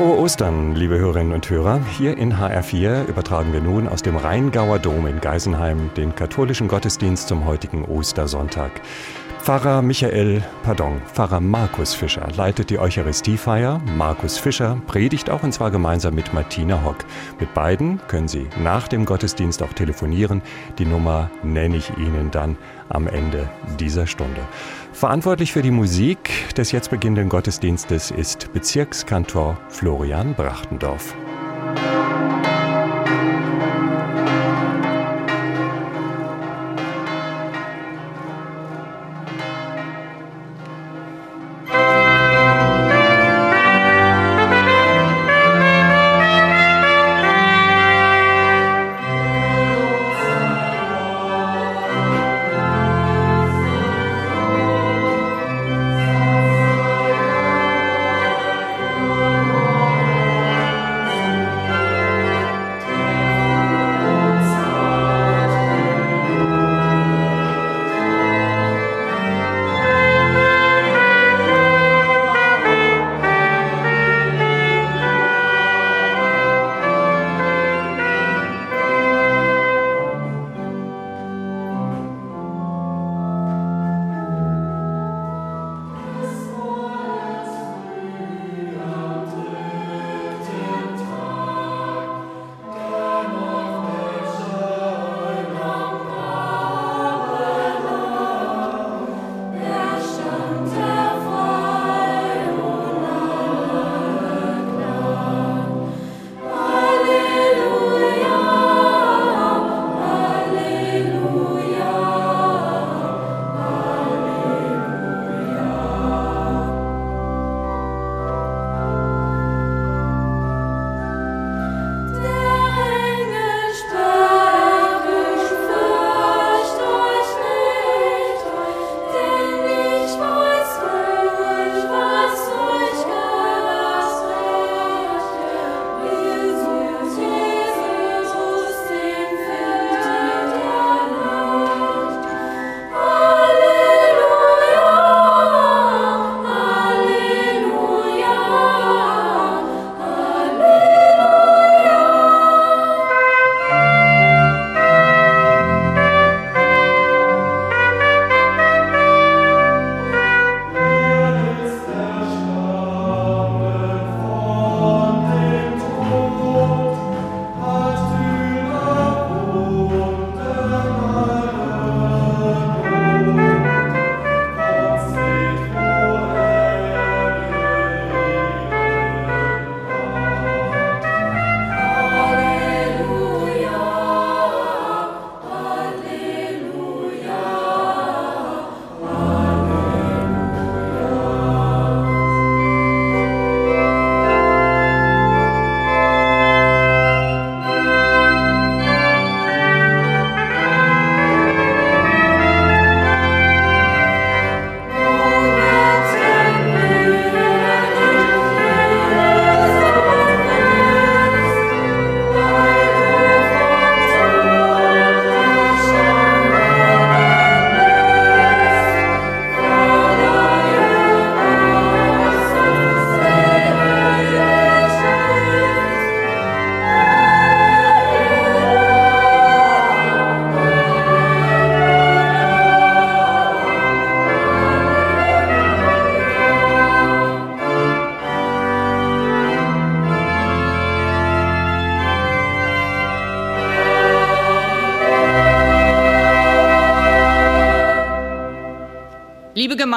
Frohe Ostern, liebe Hörerinnen und Hörer. Hier in HR4 übertragen wir nun aus dem Rheingauer Dom in Geisenheim den katholischen Gottesdienst zum heutigen Ostersonntag. Pfarrer Michael, pardon, Pfarrer Markus Fischer leitet die Eucharistiefeier. Markus Fischer predigt auch und zwar gemeinsam mit Martina Hock. Mit beiden können Sie nach dem Gottesdienst auch telefonieren. Die Nummer nenne ich Ihnen dann am Ende dieser Stunde. Verantwortlich für die Musik des jetzt beginnenden Gottesdienstes ist Bezirkskantor Florian Brachtendorf.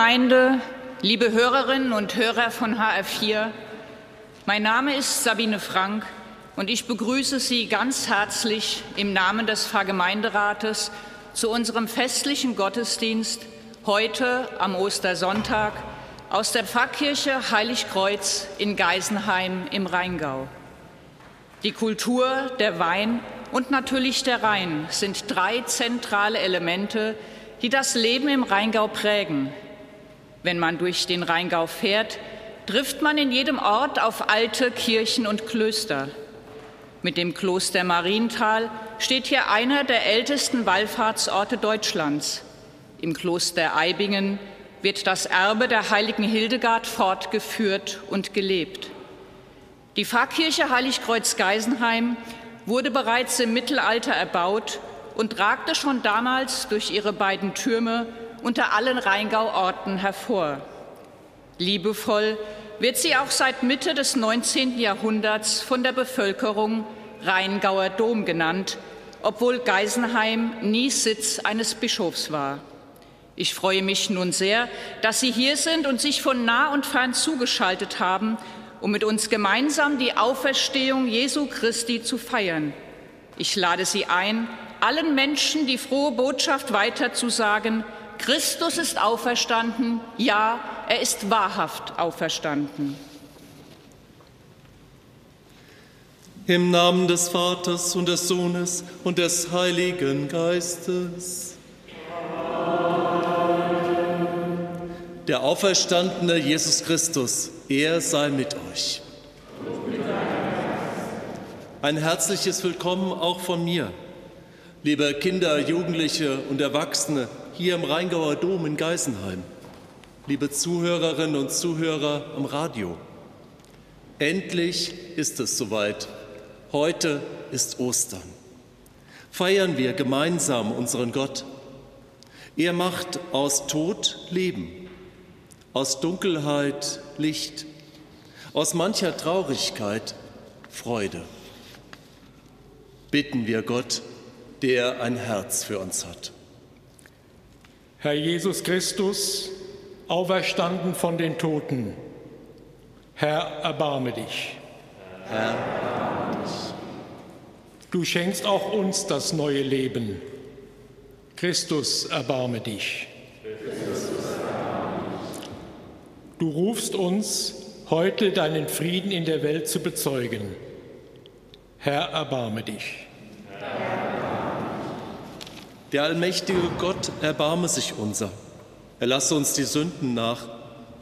Gemeinde, liebe Hörerinnen und Hörer von HR4, mein Name ist Sabine Frank und ich begrüße Sie ganz herzlich im Namen des Pfarrgemeinderates zu unserem festlichen Gottesdienst heute am Ostersonntag aus der Pfarrkirche Heiligkreuz in Geisenheim im Rheingau. Die Kultur, der Wein und natürlich der Rhein sind drei zentrale Elemente, die das Leben im Rheingau prägen, wenn man durch den Rheingau fährt, trifft man in jedem Ort auf alte Kirchen und Klöster. Mit dem Kloster Marienthal steht hier einer der ältesten Wallfahrtsorte Deutschlands. Im Kloster Eibingen wird das Erbe der heiligen Hildegard fortgeführt und gelebt. Die Pfarrkirche Heiligkreuz Geisenheim wurde bereits im Mittelalter erbaut und ragte schon damals durch ihre beiden Türme unter allen Rheingau-Orten hervor. Liebevoll wird sie auch seit Mitte des 19. Jahrhunderts von der Bevölkerung Rheingauer Dom genannt, obwohl Geisenheim nie Sitz eines Bischofs war. Ich freue mich nun sehr, dass Sie hier sind und sich von nah und fern zugeschaltet haben, um mit uns gemeinsam die Auferstehung Jesu Christi zu feiern. Ich lade Sie ein, allen Menschen die frohe Botschaft weiterzusagen, Christus ist auferstanden, ja, er ist wahrhaft auferstanden. Im Namen des Vaters und des Sohnes und des Heiligen Geistes. Der auferstandene Jesus Christus, er sei mit euch. Ein herzliches Willkommen auch von mir, liebe Kinder, Jugendliche und Erwachsene hier im Rheingauer Dom in Geisenheim, liebe Zuhörerinnen und Zuhörer am Radio. Endlich ist es soweit. Heute ist Ostern. Feiern wir gemeinsam unseren Gott. Er macht aus Tod Leben, aus Dunkelheit Licht, aus mancher Traurigkeit Freude bitten wir Gott, der ein Herz für uns hat. Herr Jesus Christus, auferstanden von den Toten, Herr, erbarme dich. Herr, erbarme dich. Du schenkst auch uns das neue Leben. Christus, erbarme dich. Du rufst uns, heute deinen Frieden in der Welt zu bezeugen. Herr, erbarme dich. Der allmächtige Gott erbarme sich unser. Er lasse uns die Sünden nach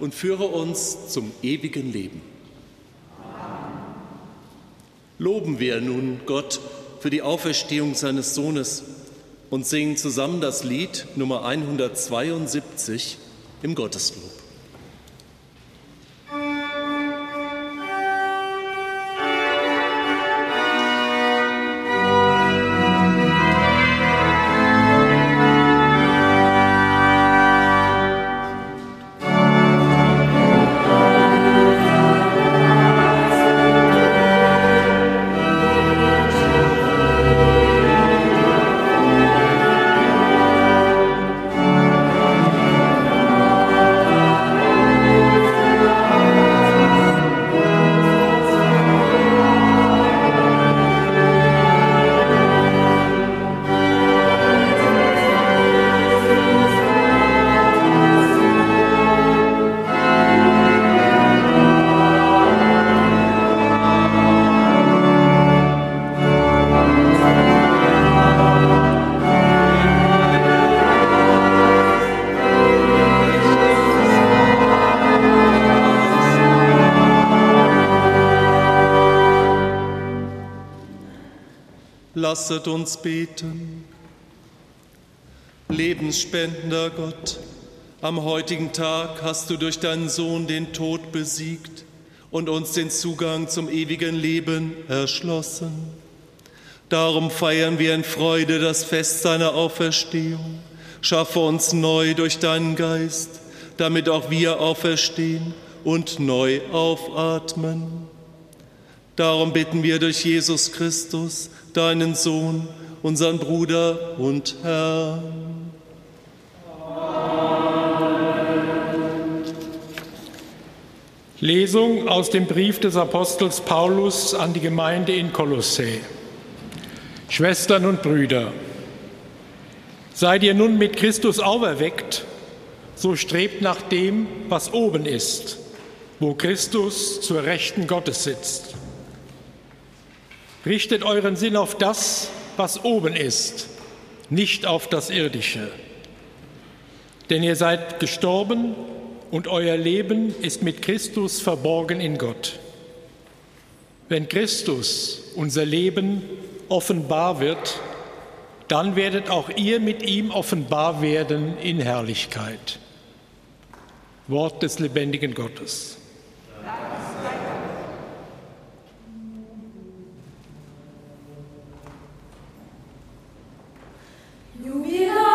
und führe uns zum ewigen Leben. Loben wir nun Gott für die Auferstehung seines Sohnes und singen zusammen das Lied Nummer 172 im Gotteslob. Lasset uns beten. Lebensspendender Gott, am heutigen Tag hast du durch deinen Sohn den Tod besiegt und uns den Zugang zum ewigen Leben erschlossen. Darum feiern wir in Freude das Fest seiner Auferstehung. Schaffe uns neu durch deinen Geist, damit auch wir auferstehen und neu aufatmen. Darum bitten wir durch Jesus Christus, deinen Sohn, unseren Bruder und Herrn. Lesung aus dem Brief des Apostels Paulus an die Gemeinde in Kolossä. Schwestern und Brüder, seid ihr nun mit Christus auferweckt, so strebt nach dem, was oben ist, wo Christus zur Rechten Gottes sitzt. Richtet euren Sinn auf das, was oben ist, nicht auf das Irdische. Denn ihr seid gestorben und euer Leben ist mit Christus verborgen in Gott. Wenn Christus, unser Leben, offenbar wird, dann werdet auch ihr mit ihm offenbar werden in Herrlichkeit. Wort des lebendigen Gottes. You will.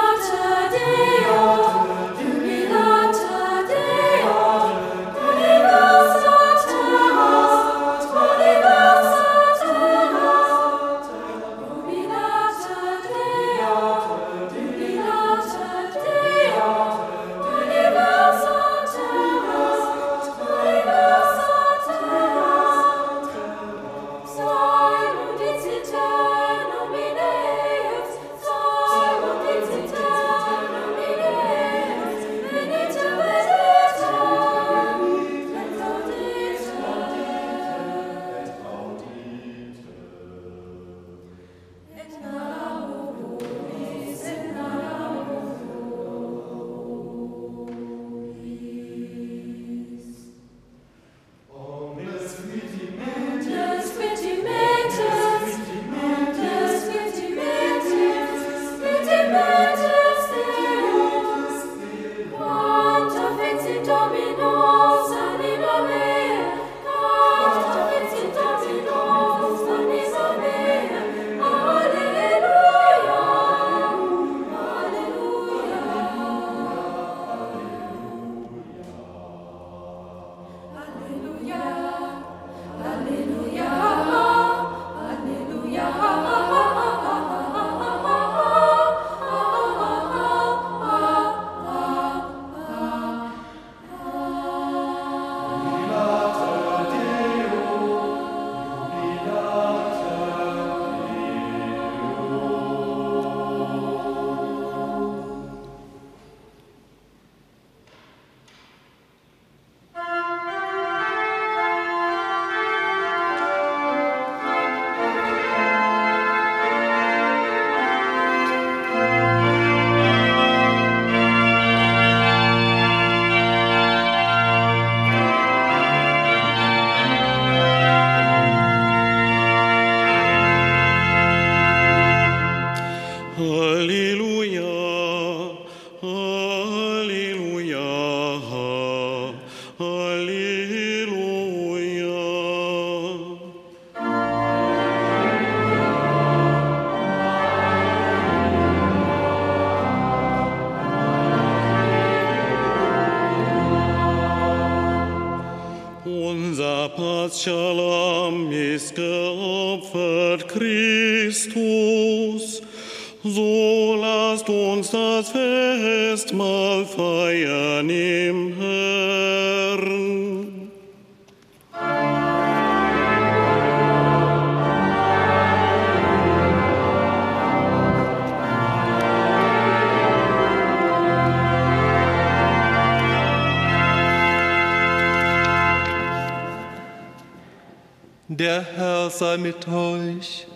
Der Herr sei mit euch.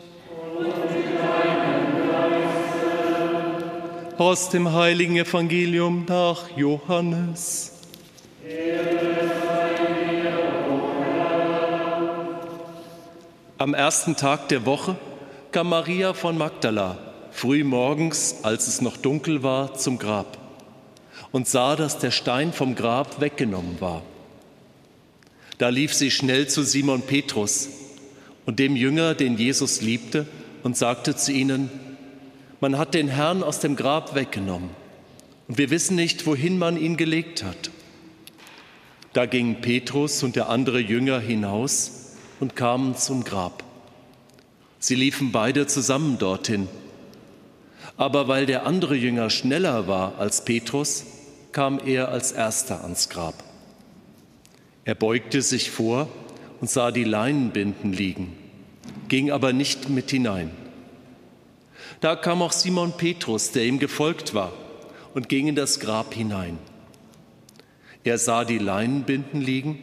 Aus dem heiligen Evangelium nach Johannes. Am ersten Tag der Woche kam Maria von Magdala früh morgens, als es noch dunkel war, zum Grab und sah, dass der Stein vom Grab weggenommen war. Da lief sie schnell zu Simon Petrus und dem Jünger, den Jesus liebte, und sagte zu ihnen, man hat den Herrn aus dem Grab weggenommen und wir wissen nicht, wohin man ihn gelegt hat. Da gingen Petrus und der andere Jünger hinaus und kamen zum Grab. Sie liefen beide zusammen dorthin. Aber weil der andere Jünger schneller war als Petrus, kam er als erster ans Grab. Er beugte sich vor und sah die Leinenbinden liegen, ging aber nicht mit hinein. Da kam auch Simon Petrus, der ihm gefolgt war, und ging in das Grab hinein. Er sah die Leinenbinden liegen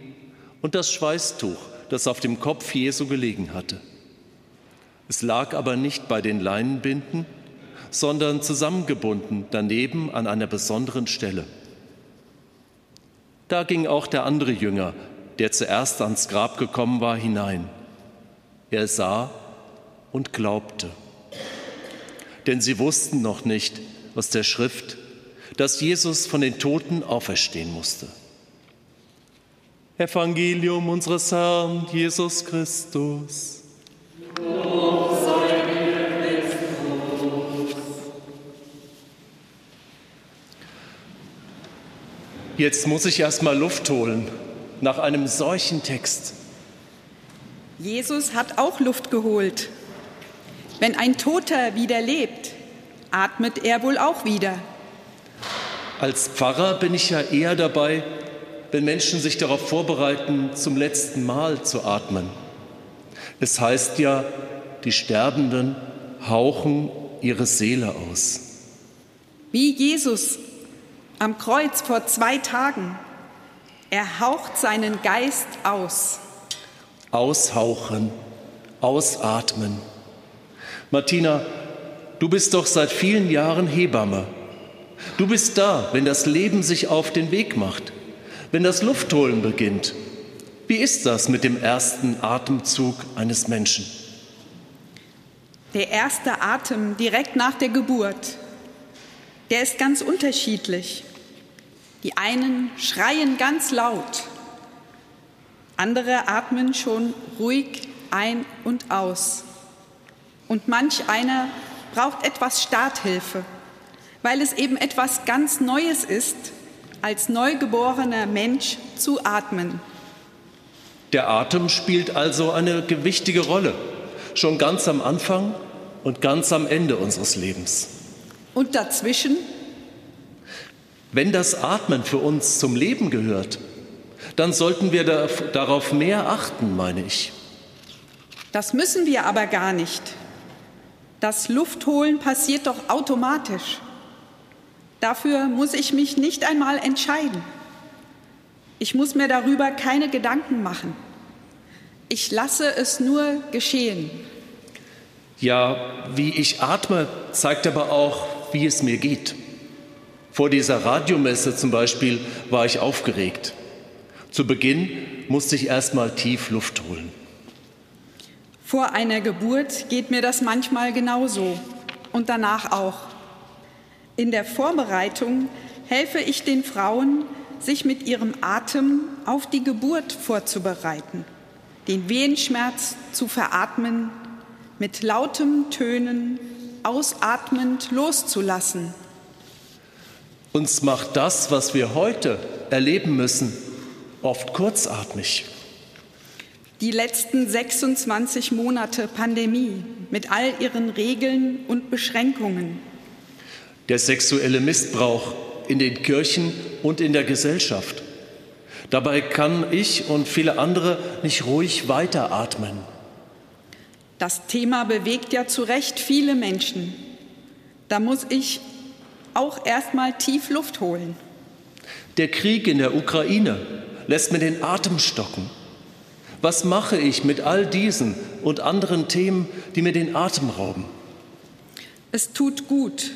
und das Schweißtuch, das auf dem Kopf Jesu gelegen hatte. Es lag aber nicht bei den Leinenbinden, sondern zusammengebunden daneben an einer besonderen Stelle. Da ging auch der andere Jünger, der zuerst ans Grab gekommen war, hinein. Er sah und glaubte. Denn sie wussten noch nicht aus der Schrift, dass Jesus von den Toten auferstehen musste. Evangelium unseres Herrn Jesus Christus. Jetzt muss ich erst mal Luft holen nach einem solchen Text. Jesus hat auch Luft geholt. Wenn ein Toter wieder lebt, atmet er wohl auch wieder. Als Pfarrer bin ich ja eher dabei, wenn Menschen sich darauf vorbereiten, zum letzten Mal zu atmen. Es heißt ja, die Sterbenden hauchen ihre Seele aus. Wie Jesus am Kreuz vor zwei Tagen. Er haucht seinen Geist aus. Aushauchen, ausatmen. Martina, du bist doch seit vielen Jahren Hebamme. Du bist da, wenn das Leben sich auf den Weg macht, wenn das Luftholen beginnt. Wie ist das mit dem ersten Atemzug eines Menschen? Der erste Atem direkt nach der Geburt, der ist ganz unterschiedlich. Die einen schreien ganz laut, andere atmen schon ruhig ein und aus. Und manch einer braucht etwas Starthilfe, weil es eben etwas ganz Neues ist, als neugeborener Mensch zu atmen. Der Atem spielt also eine gewichtige Rolle, schon ganz am Anfang und ganz am Ende unseres Lebens. Und dazwischen wenn das Atmen für uns zum Leben gehört, dann sollten wir darauf mehr achten, meine ich. Das müssen wir aber gar nicht. Das Luftholen passiert doch automatisch. Dafür muss ich mich nicht einmal entscheiden. Ich muss mir darüber keine Gedanken machen. Ich lasse es nur geschehen. Ja, wie ich atme, zeigt aber auch, wie es mir geht. Vor dieser Radiomesse zum Beispiel war ich aufgeregt. Zu Beginn musste ich erst mal tief Luft holen. Vor einer Geburt geht mir das manchmal genauso und danach auch. In der Vorbereitung helfe ich den Frauen, sich mit ihrem Atem auf die Geburt vorzubereiten, den Wehenschmerz zu veratmen, mit lautem Tönen ausatmend loszulassen uns macht das, was wir heute erleben müssen, oft kurzatmig. Die letzten 26 Monate Pandemie mit all ihren Regeln und Beschränkungen. Der sexuelle Missbrauch in den Kirchen und in der Gesellschaft. Dabei kann ich und viele andere nicht ruhig weiteratmen. Das Thema bewegt ja zu Recht viele Menschen. Da muss ich auch erst mal tief Luft holen. Der Krieg in der Ukraine lässt mir den Atem stocken. Was mache ich mit all diesen und anderen Themen, die mir den Atem rauben? Es tut gut,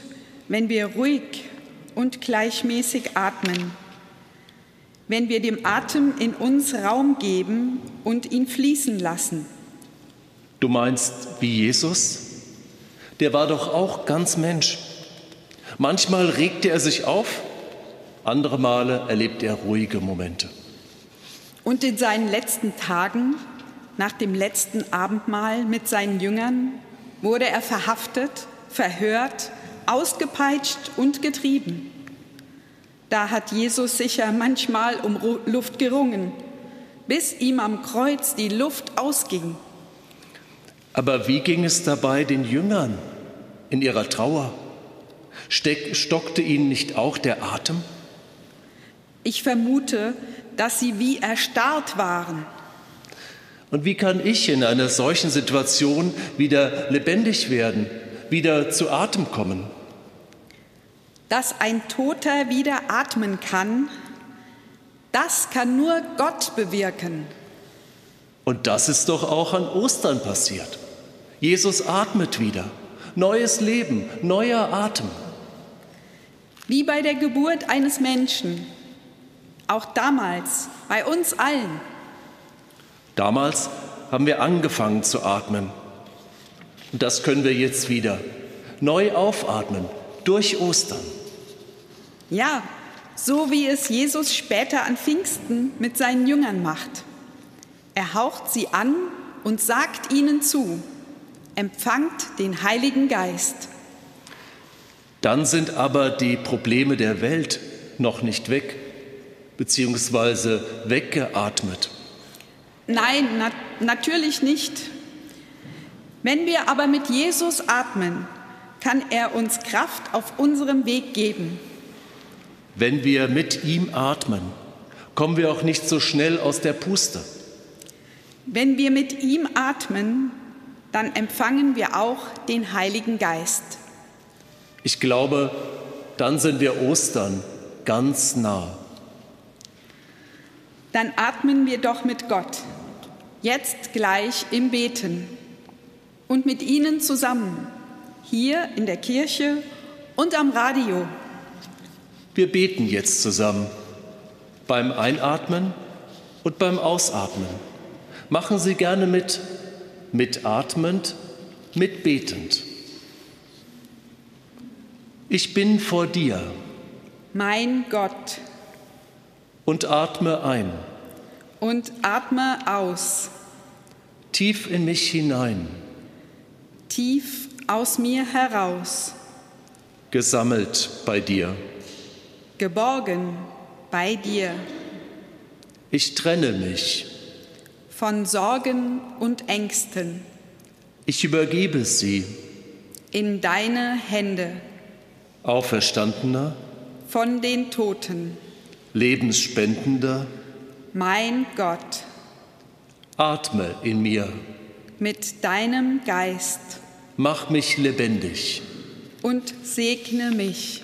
wenn wir ruhig und gleichmäßig atmen, wenn wir dem Atem in uns Raum geben und ihn fließen lassen. Du meinst wie Jesus? Der war doch auch ganz Mensch. Manchmal regte er sich auf, andere Male erlebt er ruhige Momente. Und in seinen letzten Tagen, nach dem letzten Abendmahl mit seinen Jüngern, wurde er verhaftet, verhört, ausgepeitscht und getrieben. Da hat Jesus sicher manchmal um Luft gerungen, bis ihm am Kreuz die Luft ausging. Aber wie ging es dabei den Jüngern in ihrer Trauer? Steck, stockte ihnen nicht auch der Atem? Ich vermute, dass sie wie erstarrt waren. Und wie kann ich in einer solchen Situation wieder lebendig werden, wieder zu Atem kommen? Dass ein Toter wieder atmen kann, das kann nur Gott bewirken. Und das ist doch auch an Ostern passiert. Jesus atmet wieder. Neues Leben, neuer Atem. Wie bei der Geburt eines Menschen. Auch damals, bei uns allen. Damals haben wir angefangen zu atmen. Und das können wir jetzt wieder. Neu aufatmen durch Ostern. Ja, so wie es Jesus später an Pfingsten mit seinen Jüngern macht. Er haucht sie an und sagt ihnen zu, empfangt den Heiligen Geist. Dann sind aber die Probleme der Welt noch nicht weg, beziehungsweise weggeatmet. Nein, na natürlich nicht. Wenn wir aber mit Jesus atmen, kann er uns Kraft auf unserem Weg geben. Wenn wir mit ihm atmen, kommen wir auch nicht so schnell aus der Puste. Wenn wir mit ihm atmen, dann empfangen wir auch den Heiligen Geist. Ich glaube, dann sind wir Ostern ganz nah. Dann atmen wir doch mit Gott, jetzt gleich im Beten und mit Ihnen zusammen, hier in der Kirche und am Radio. Wir beten jetzt zusammen beim Einatmen und beim Ausatmen. Machen Sie gerne mit, mitatmend, mitbetend. Ich bin vor dir. Mein Gott. Und atme ein. Und atme aus. Tief in mich hinein. Tief aus mir heraus. Gesammelt bei dir geborgen bei dir. Ich trenne mich von Sorgen und Ängsten. Ich übergebe sie in deine Hände. Auferstandener von den Toten. Lebensspendender. Mein Gott. Atme in mir. Mit deinem Geist. Mach mich lebendig. Und segne mich.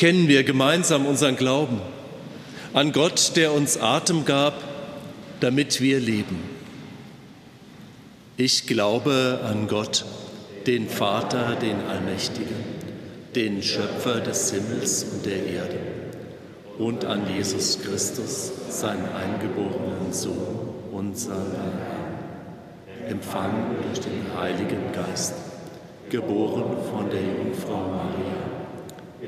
Bekennen wir gemeinsam unseren Glauben. An Gott, der uns Atem gab, damit wir leben. Ich glaube an Gott, den Vater, den Allmächtigen, den Schöpfer des Himmels und der Erde und an Jesus Christus, seinen eingeborenen Sohn, unseren Herrn, empfangen durch den Heiligen Geist, geboren von der Jungfrau Maria,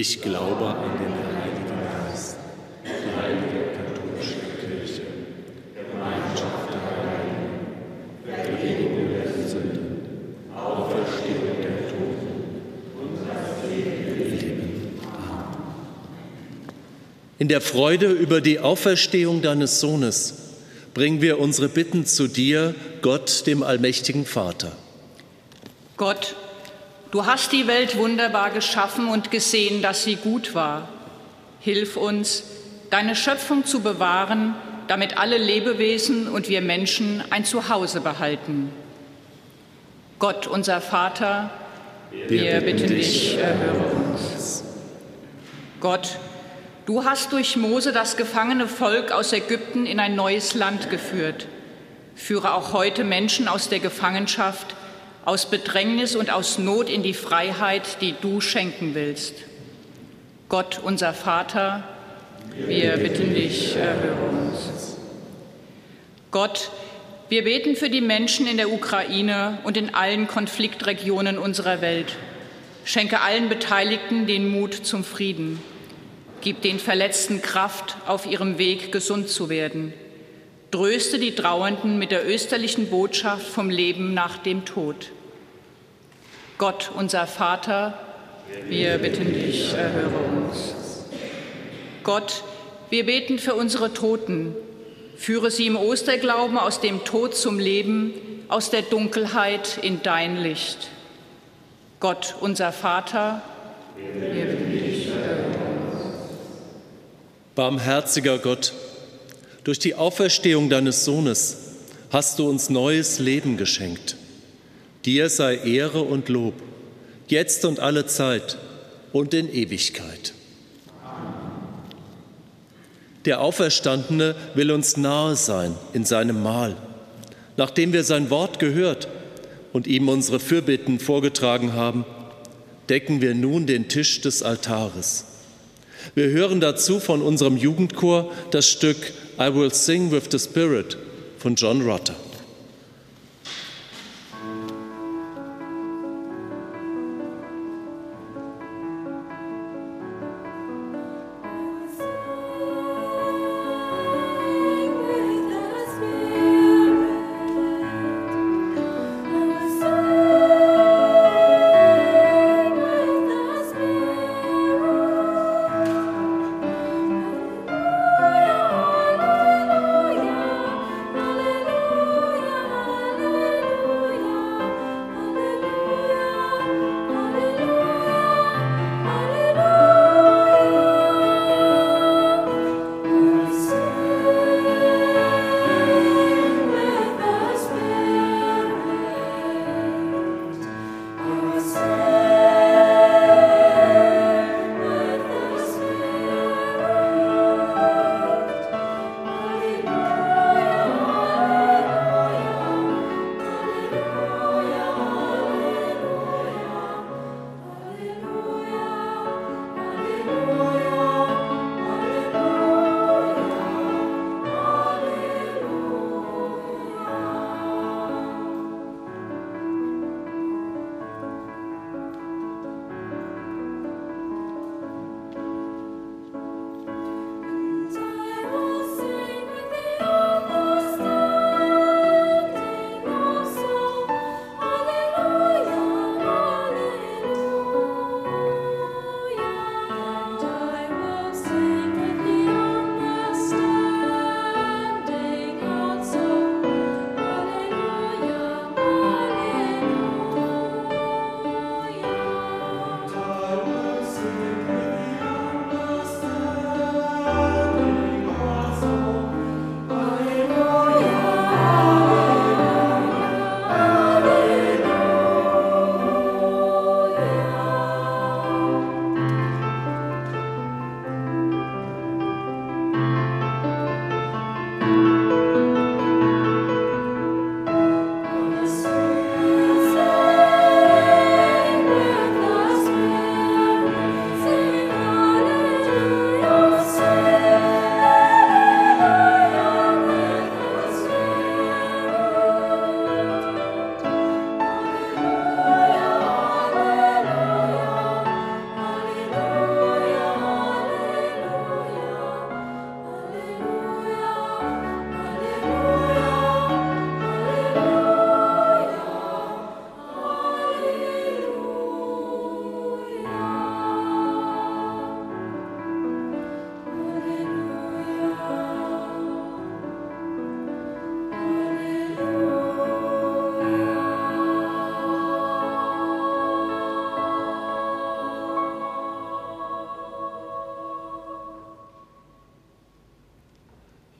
Ich glaube an den Heiligen Geist, die heilige katholische Kirche, Gemeinschaft der Heiligen, Vergebung der Sünden, Auferstehung der Toten und das Leben. Amen. In der Freude über die Auferstehung deines Sohnes bringen wir unsere Bitten zu dir, Gott, dem allmächtigen Vater. Gott, du hast die Welt wunderbar geschaffen und gesehen, dass sie gut war. Hilf uns, deine Schöpfung zu bewahren, damit alle Lebewesen und wir Menschen ein Zuhause behalten. Gott, unser Vater, wir, bitten dich, erhöre uns. Gott, du hast durch Mose das gefangene Volk aus Ägypten in ein neues Land geführt. Führe auch heute Menschen aus der Gefangenschaft, aus Bedrängnis und aus Not in die Freiheit, die du schenken willst. Gott, unser Vater, wir bitten dich, erhöre uns. Gott, wir beten für die Menschen in der Ukraine und in allen Konfliktregionen unserer Welt. Schenke allen Beteiligten den Mut zum Frieden. Gib den Verletzten Kraft, auf ihrem Weg gesund zu werden. Tröste die Trauernden mit der österlichen Botschaft vom Leben nach dem Tod. Gott, unser Vater, wir bitten dich, erhöre uns. Gott, wir beten für unsere Toten. Führe sie im Osterglauben aus dem Tod zum Leben, aus der Dunkelheit in dein Licht. Gott, unser Vater, wir bitten dich, erhöre uns. Barmherziger Gott, durch die Auferstehung deines Sohnes hast du uns neues Leben geschenkt. Dir sei Ehre und Lob, jetzt und alle Zeit und in Ewigkeit. Der Auferstandene will uns nahe sein in seinem Mahl. Nachdem wir sein Wort gehört und ihm unsere Fürbitten vorgetragen haben, decken wir nun den Tisch des Altares. Wir hören dazu von unserem Jugendchor das Stück I Will Sing with the Spirit von John Rutter.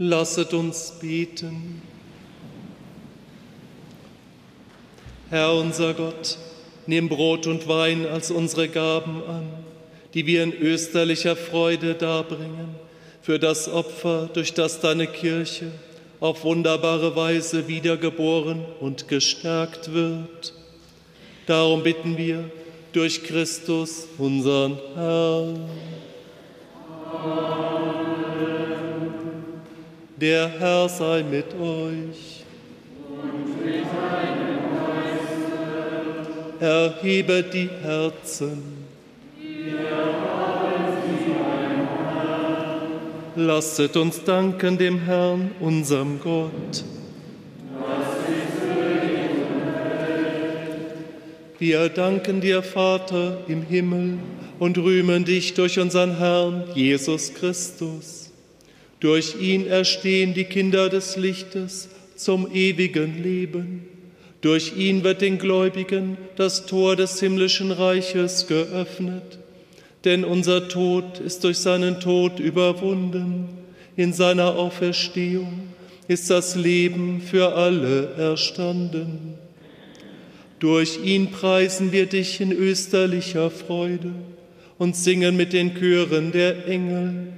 Lasset uns beten. Herr unser Gott, nimm Brot und Wein als unsere Gaben an, die wir in österlicher Freude darbringen, für das Opfer, durch das deine Kirche auf wunderbare Weise wiedergeboren und gestärkt wird. Darum bitten wir durch Christus, unseren Herrn. Der Herr sei mit euch. Erhebet die Herzen. Lasset uns danken dem Herrn, unserem Gott. Wir danken dir, Vater im Himmel, und rühmen dich durch unseren Herrn Jesus Christus. Durch ihn erstehen die Kinder des Lichtes zum ewigen Leben. Durch ihn wird den Gläubigen das Tor des himmlischen Reiches geöffnet. Denn unser Tod ist durch seinen Tod überwunden. In seiner Auferstehung ist das Leben für alle erstanden. Durch ihn preisen wir dich in österlicher Freude und singen mit den Chören der Engel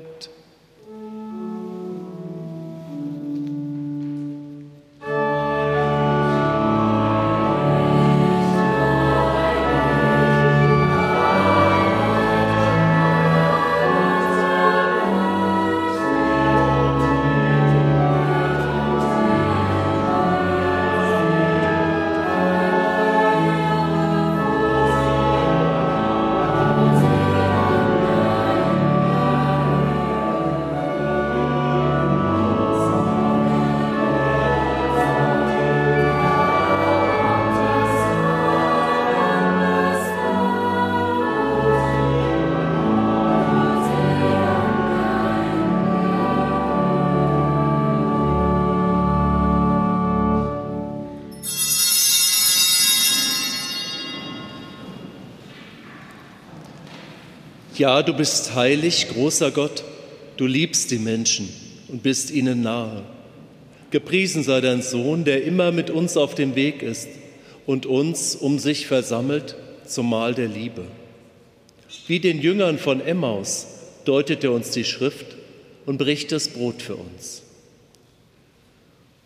Ja, du bist heilig, großer Gott, du liebst die Menschen und bist ihnen nahe. Gepriesen sei dein Sohn, der immer mit uns auf dem Weg ist und uns um sich versammelt zum Mahl der Liebe. Wie den Jüngern von Emmaus deutet er uns die Schrift und bricht das Brot für uns.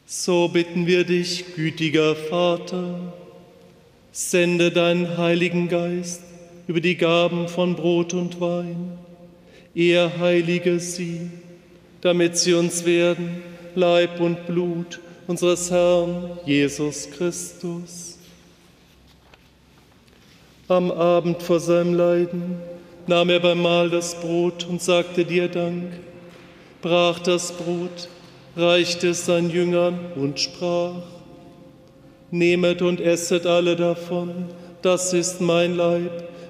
So bitten wir dich, gütiger Vater, sende deinen Heiligen Geist über die Gaben von Brot und Wein. Er heilige sie, damit sie uns werden Leib und Blut unseres Herrn Jesus Christus. Am Abend vor seinem Leiden nahm er beim Mahl das Brot und sagte dir Dank, brach das Brot, reichte es seinen Jüngern und sprach, Nehmet und esset alle davon, das ist mein Leib,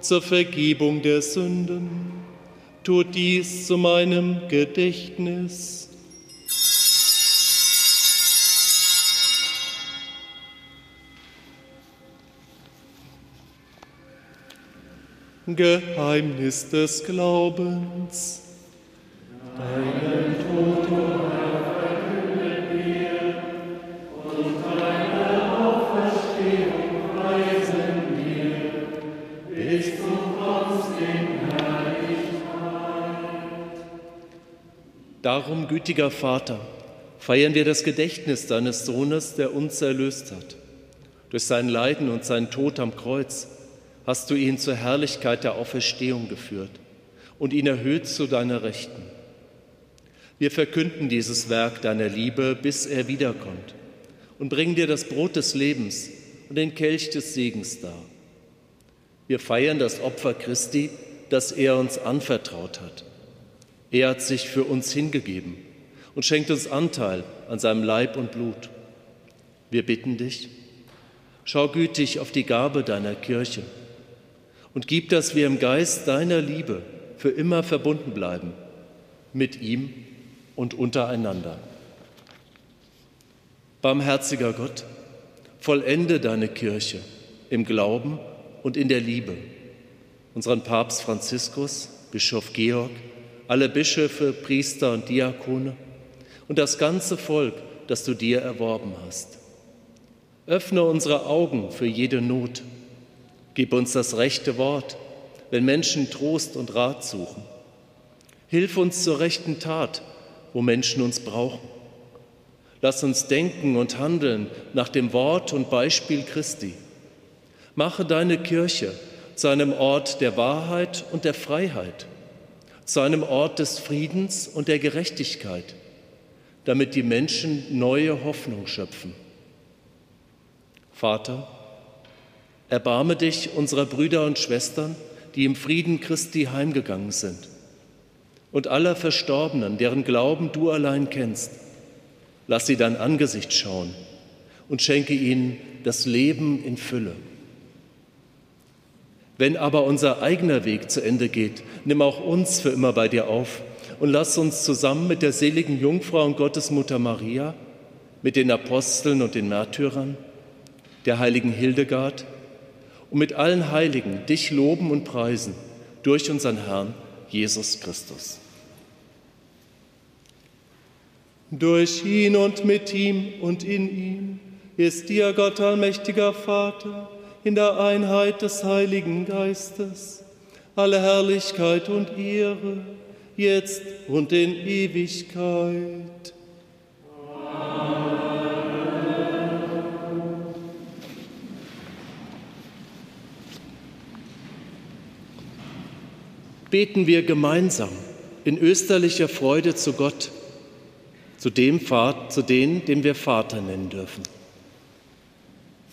zur Vergebung der Sünden. Tut dies zu meinem Gedächtnis. Geheimnis des Glaubens. Deinen Tod, o Darum, gütiger Vater, feiern wir das Gedächtnis deines Sohnes, der uns erlöst hat. Durch sein Leiden und seinen Tod am Kreuz hast du ihn zur Herrlichkeit der Auferstehung geführt und ihn erhöht zu deiner Rechten. Wir verkünden dieses Werk deiner Liebe, bis er wiederkommt und bringen dir das Brot des Lebens und den Kelch des Segens dar. Wir feiern das Opfer Christi das er uns anvertraut hat. Er hat sich für uns hingegeben und schenkt uns Anteil an seinem Leib und Blut. Wir bitten dich, schau gütig auf die Gabe deiner Kirche und gib, dass wir im Geist deiner Liebe für immer verbunden bleiben, mit ihm und untereinander. Barmherziger Gott, vollende deine Kirche im Glauben und in der Liebe. Unseren Papst Franziskus, Bischof Georg, alle Bischöfe, Priester und Diakone und das ganze Volk, das du dir erworben hast. Öffne unsere Augen für jede Not. Gib uns das rechte Wort, wenn Menschen Trost und Rat suchen. Hilf uns zur rechten Tat, wo Menschen uns brauchen. Lass uns denken und handeln nach dem Wort und Beispiel Christi. Mache deine Kirche zu einem Ort der Wahrheit und der Freiheit, zu einem Ort des Friedens und der Gerechtigkeit, damit die Menschen neue Hoffnung schöpfen. Vater, erbarme dich unserer Brüder und Schwestern, die im Frieden Christi heimgegangen sind, und aller Verstorbenen, deren Glauben du allein kennst. Lass sie dein Angesicht schauen und schenke ihnen das Leben in Fülle. Wenn aber unser eigener Weg zu Ende geht, nimm auch uns für immer bei dir auf und lass uns zusammen mit der seligen Jungfrau und Gottesmutter Maria, mit den Aposteln und den Märtyrern, der heiligen Hildegard und mit allen Heiligen dich loben und preisen durch unseren Herrn Jesus Christus. Durch ihn und mit ihm und in ihm ist dir Gott allmächtiger Vater in der Einheit des Heiligen Geistes alle Herrlichkeit und Ehre, jetzt und in Ewigkeit. Beten wir gemeinsam in österlicher Freude zu Gott, zu dem, zu dem, dem wir Vater nennen dürfen.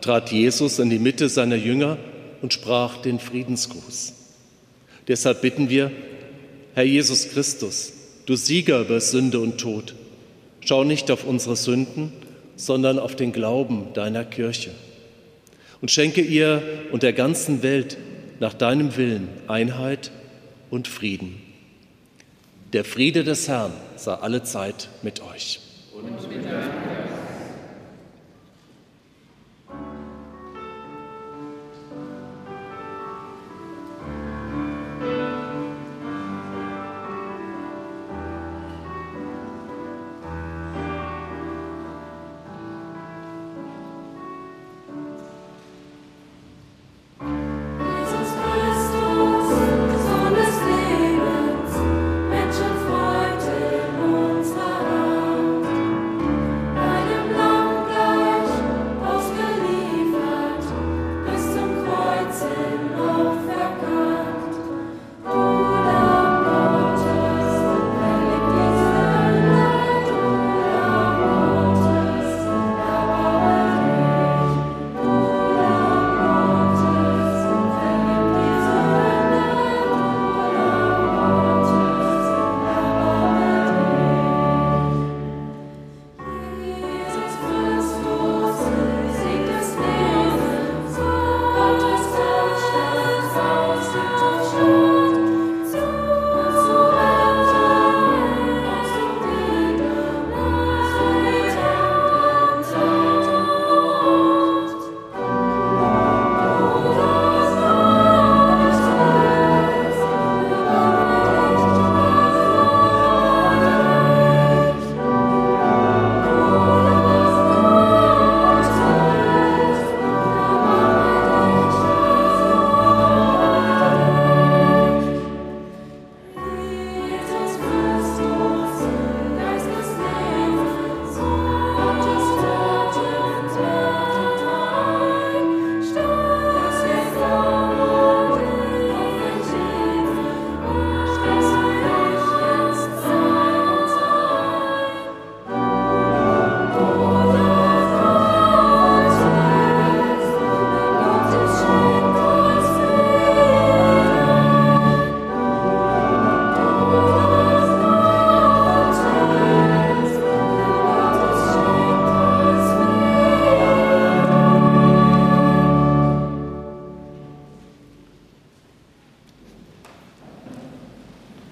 trat Jesus in die Mitte seiner Jünger und sprach den Friedensgruß. Deshalb bitten wir, Herr Jesus Christus, du Sieger über Sünde und Tod, schau nicht auf unsere Sünden, sondern auf den Glauben deiner Kirche und schenke ihr und der ganzen Welt nach deinem Willen Einheit und Frieden. Der Friede des Herrn sei alle Zeit mit euch. Und mit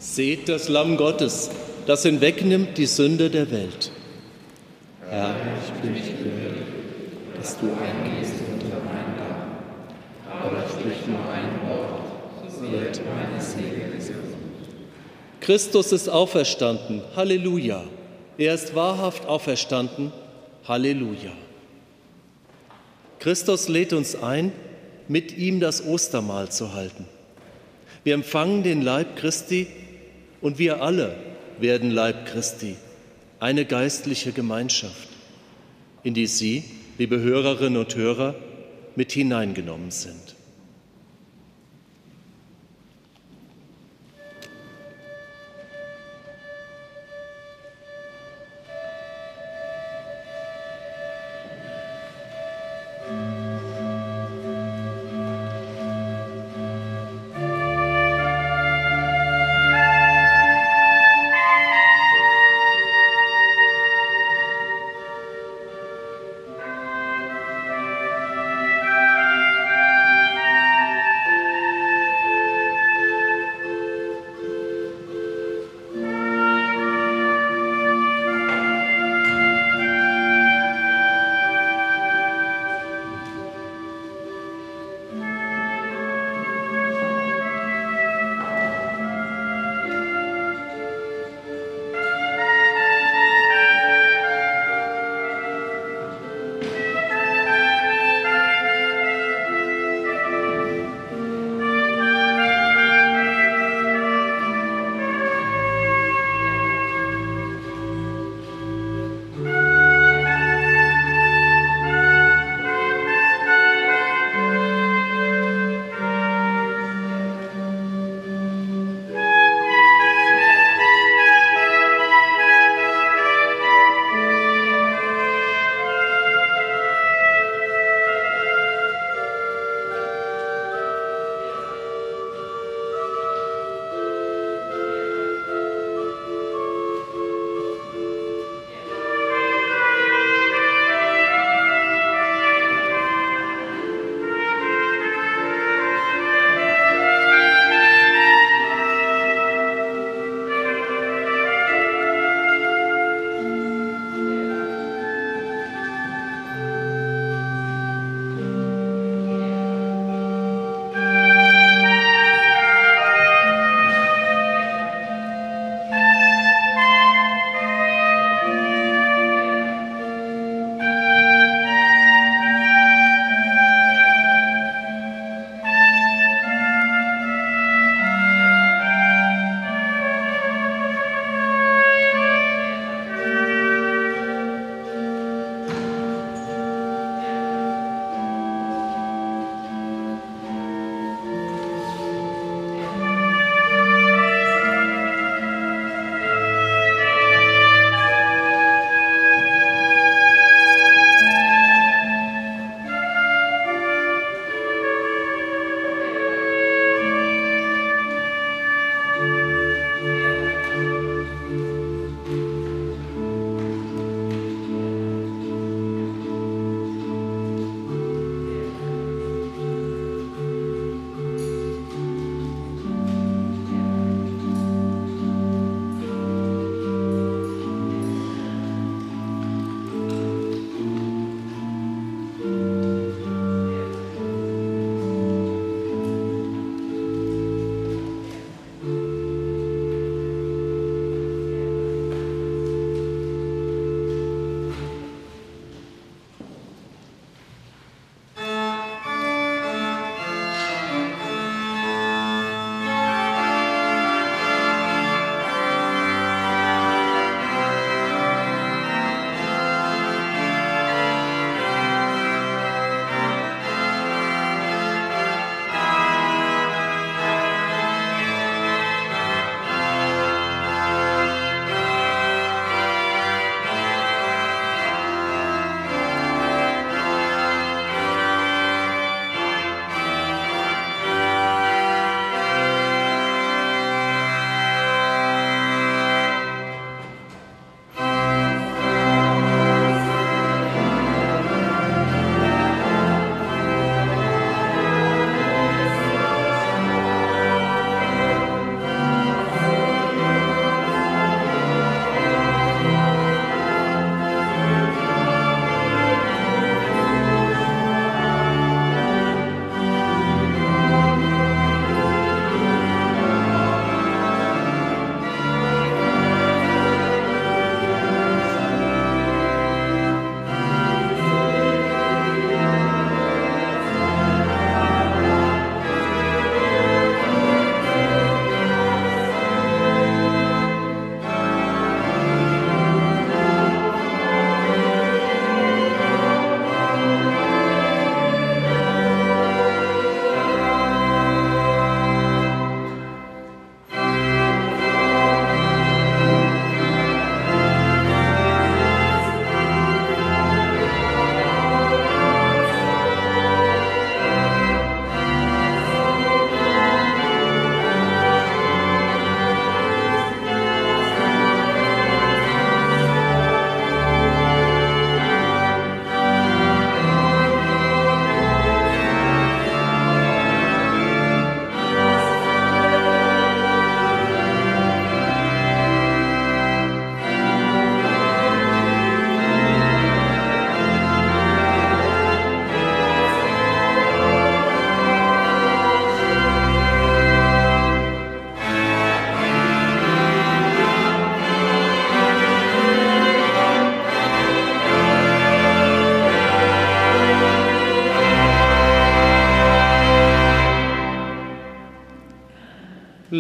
Seht das Lamm Gottes, das hinwegnimmt die Sünde der Welt. Herr, ich bin nicht würdig, dass du eingehst unter mein Dach, aber sprich nur ein Wort, so wird meine Seele gesund. Christus ist auferstanden, Halleluja. Er ist wahrhaft auferstanden, Halleluja. Christus lädt uns ein, mit ihm das Ostermahl zu halten. Wir empfangen den Leib Christi und wir alle werden Leib Christi, eine geistliche Gemeinschaft, in die Sie, liebe Hörerinnen und Hörer, mit hineingenommen sind.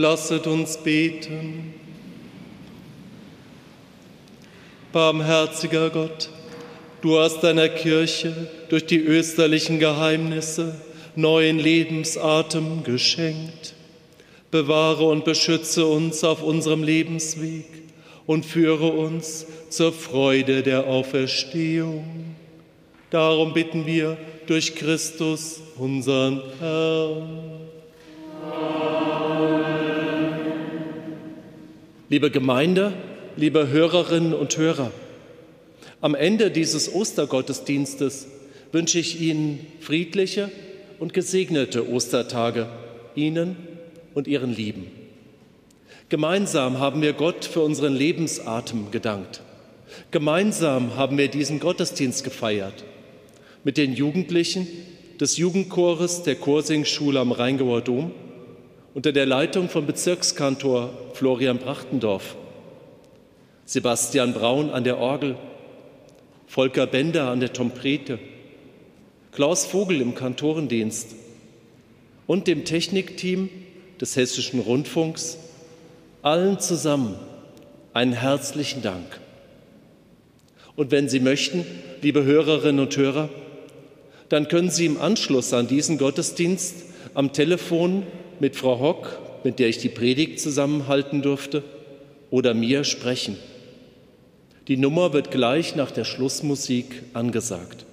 Lasset uns beten. Barmherziger Gott, du hast deiner Kirche durch die österlichen Geheimnisse neuen Lebensatem geschenkt. Bewahre und beschütze uns auf unserem Lebensweg und führe uns zur Freude der Auferstehung. Darum bitten wir durch Christus, unseren Herrn. Liebe Gemeinde, liebe Hörerinnen und Hörer, am Ende dieses Ostergottesdienstes wünsche ich Ihnen friedliche und gesegnete Ostertage, Ihnen und Ihren Lieben. Gemeinsam haben wir Gott für unseren Lebensatem gedankt. Gemeinsam haben wir diesen Gottesdienst gefeiert mit den Jugendlichen des Jugendchores der Chorsingschule am Rheingauer Dom unter der Leitung von Bezirkskantor Florian Brachtendorf, Sebastian Braun an der Orgel, Volker Bender an der Trompete, Klaus Vogel im Kantorendienst. Und dem Technikteam des Hessischen Rundfunks, allen zusammen einen herzlichen Dank. Und wenn Sie möchten, liebe Hörerinnen und Hörer, dann können Sie im Anschluss an diesen Gottesdienst am Telefon mit Frau Hock, mit der ich die Predigt zusammenhalten durfte, oder mir sprechen. Die Nummer wird gleich nach der Schlussmusik angesagt.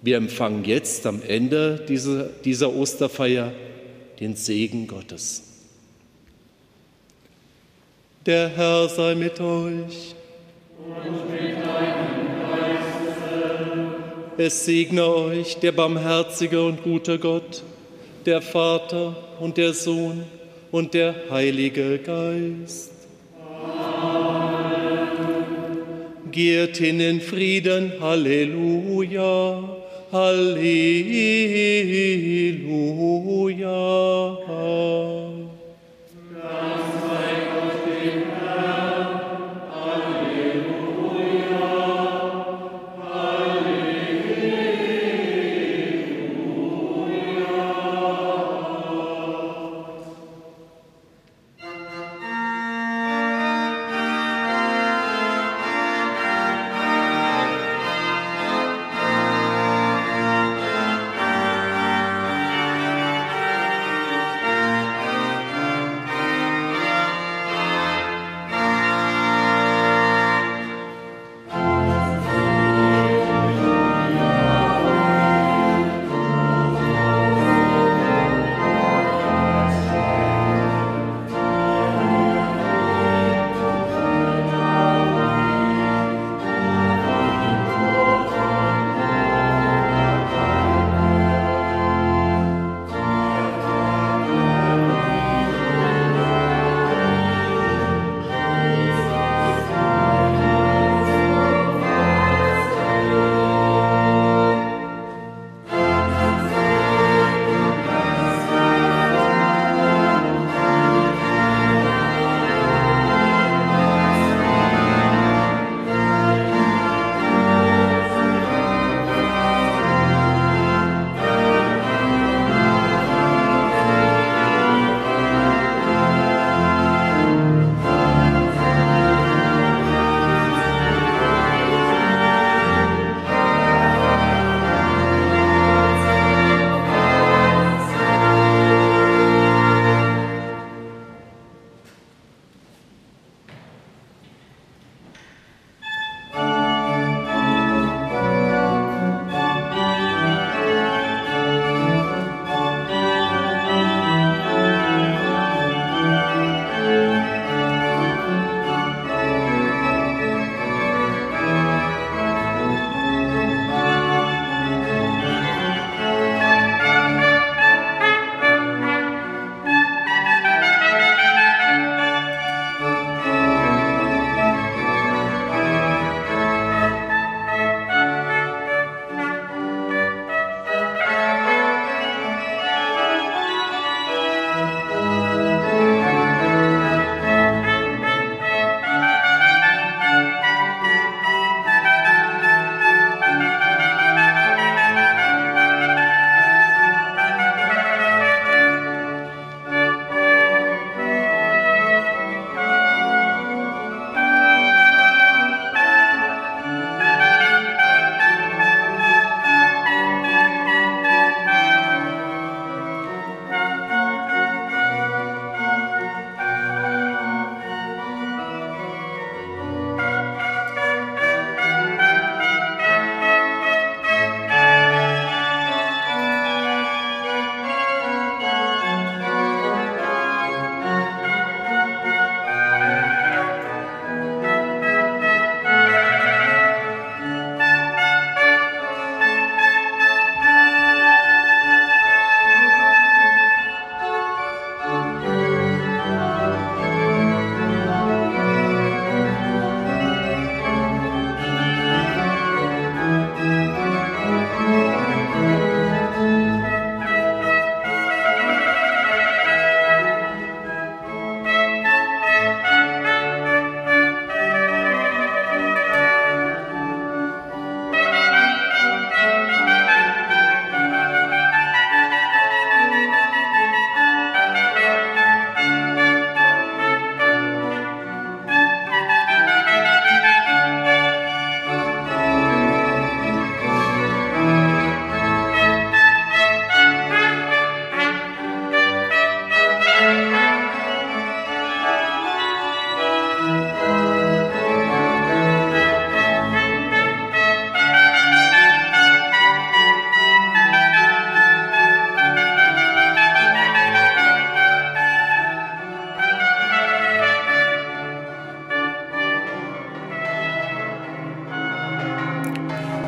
Wir empfangen jetzt am Ende dieser, dieser Osterfeier den Segen Gottes. Der Herr sei mit euch. Und mit deinem Geiste. Es segne euch der barmherzige und gute Gott, der Vater und der Sohn und der Heilige Geist. Amen. Geht hin in Frieden, Halleluja, Halleluja.